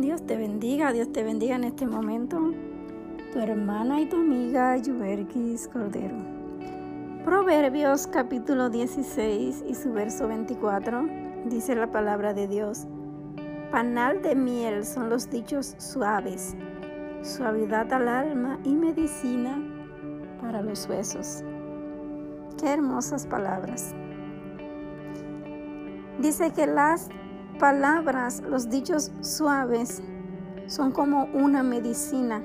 Dios te bendiga, Dios te bendiga en este momento. Tu hermana y tu amiga Yuberkis Cordero. Proverbios capítulo 16 y su verso 24 dice la palabra de Dios. Panal de miel son los dichos suaves, suavidad al alma y medicina para los huesos. Qué hermosas palabras. Dice que las palabras, los dichos suaves, son como una medicina.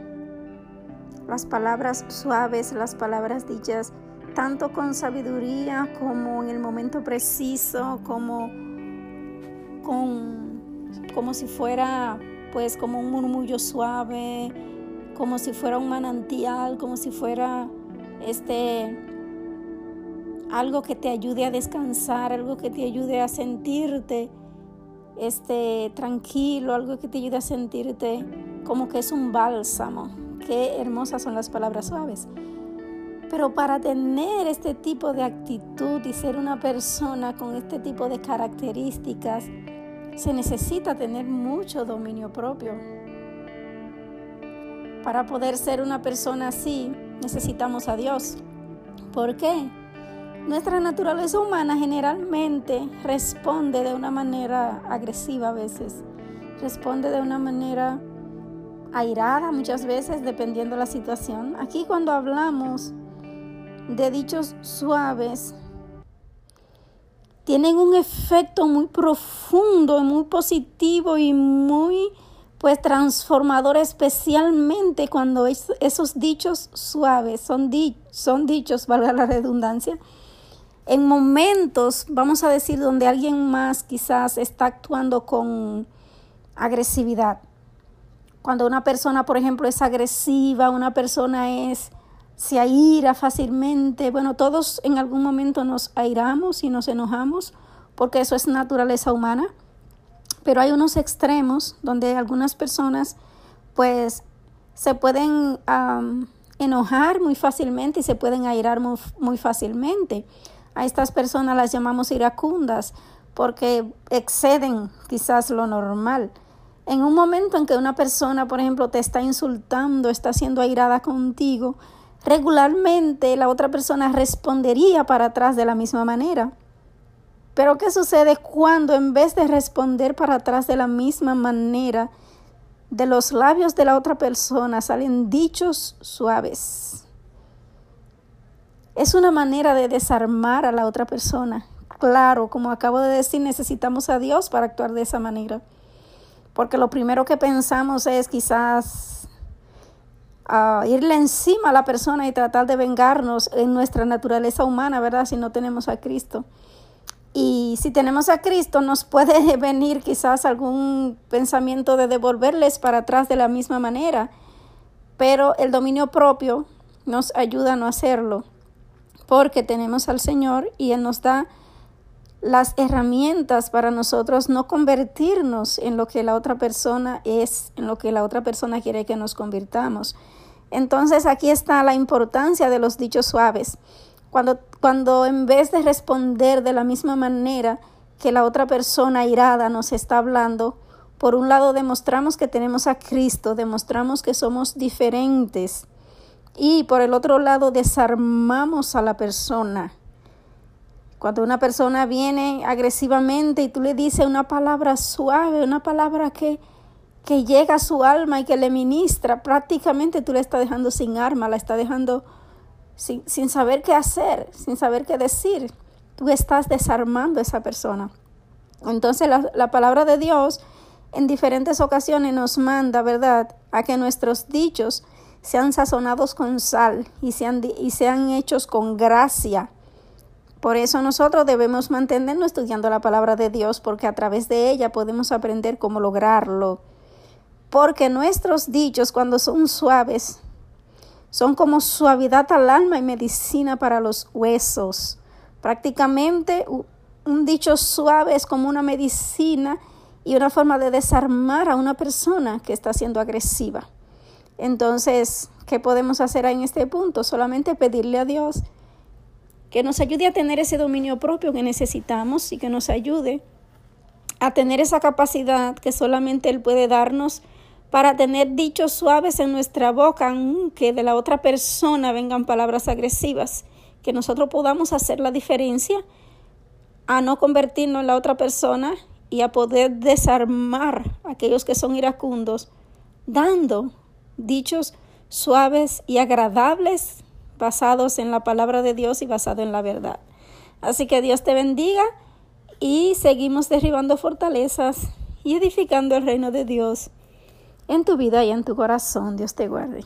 Las palabras suaves, las palabras dichas, tanto con sabiduría como en el momento preciso, como con, como si fuera pues como un murmullo suave, como si fuera un manantial, como si fuera este algo que te ayude a descansar, algo que te ayude a sentirte este, tranquilo, algo que te ayude a sentirte como que es un bálsamo. Qué hermosas son las palabras suaves. Pero para tener este tipo de actitud y ser una persona con este tipo de características, se necesita tener mucho dominio propio. Para poder ser una persona así, necesitamos a Dios. ¿Por qué? Nuestra naturaleza humana generalmente responde de una manera agresiva a veces, responde de una manera airada muchas veces dependiendo de la situación. Aquí cuando hablamos de dichos suaves, tienen un efecto muy profundo, muy positivo y muy pues transformador especialmente cuando esos dichos suaves son, son dichos, valga la redundancia, en momentos, vamos a decir, donde alguien más quizás está actuando con agresividad. Cuando una persona, por ejemplo, es agresiva, una persona es se aira fácilmente. Bueno, todos en algún momento nos airamos y nos enojamos porque eso es naturaleza humana. Pero hay unos extremos donde algunas personas pues se pueden enojar muy fácilmente y se pueden airar muy, muy fácilmente. A estas personas las llamamos iracundas porque exceden quizás lo normal. En un momento en que una persona, por ejemplo, te está insultando, está siendo airada contigo, regularmente la otra persona respondería para atrás de la misma manera. Pero ¿qué sucede cuando en vez de responder para atrás de la misma manera, de los labios de la otra persona salen dichos suaves? Es una manera de desarmar a la otra persona. Claro, como acabo de decir, necesitamos a Dios para actuar de esa manera. Porque lo primero que pensamos es quizás uh, irle encima a la persona y tratar de vengarnos en nuestra naturaleza humana, ¿verdad? Si no tenemos a Cristo. Y si tenemos a Cristo, nos puede venir quizás algún pensamiento de devolverles para atrás de la misma manera. Pero el dominio propio nos ayuda a no hacerlo porque tenemos al Señor y Él nos da las herramientas para nosotros no convertirnos en lo que la otra persona es, en lo que la otra persona quiere que nos convirtamos. Entonces aquí está la importancia de los dichos suaves. Cuando, cuando en vez de responder de la misma manera que la otra persona irada nos está hablando, por un lado demostramos que tenemos a Cristo, demostramos que somos diferentes y por el otro lado, desarmamos a la persona. Cuando una persona viene agresivamente y tú le dices una palabra suave, una palabra que, que llega a su alma y que le ministra, prácticamente tú le estás dejando sin arma, la estás dejando sin, sin saber qué hacer, sin saber qué decir. Tú estás desarmando a esa persona. Entonces la, la palabra de Dios en diferentes ocasiones nos manda, ¿verdad?, a que nuestros dichos sean sazonados con sal y sean, y sean hechos con gracia. Por eso nosotros debemos mantenernos estudiando la palabra de Dios, porque a través de ella podemos aprender cómo lograrlo. Porque nuestros dichos, cuando son suaves, son como suavidad al alma y medicina para los huesos. Prácticamente un dicho suave es como una medicina y una forma de desarmar a una persona que está siendo agresiva. Entonces, ¿qué podemos hacer en este punto? Solamente pedirle a Dios que nos ayude a tener ese dominio propio que necesitamos y que nos ayude a tener esa capacidad que solamente Él puede darnos para tener dichos suaves en nuestra boca, aunque de la otra persona vengan palabras agresivas, que nosotros podamos hacer la diferencia a no convertirnos en la otra persona y a poder desarmar a aquellos que son iracundos, dando dichos suaves y agradables basados en la palabra de Dios y basado en la verdad. Así que Dios te bendiga y seguimos derribando fortalezas y edificando el reino de Dios en tu vida y en tu corazón. Dios te guarde.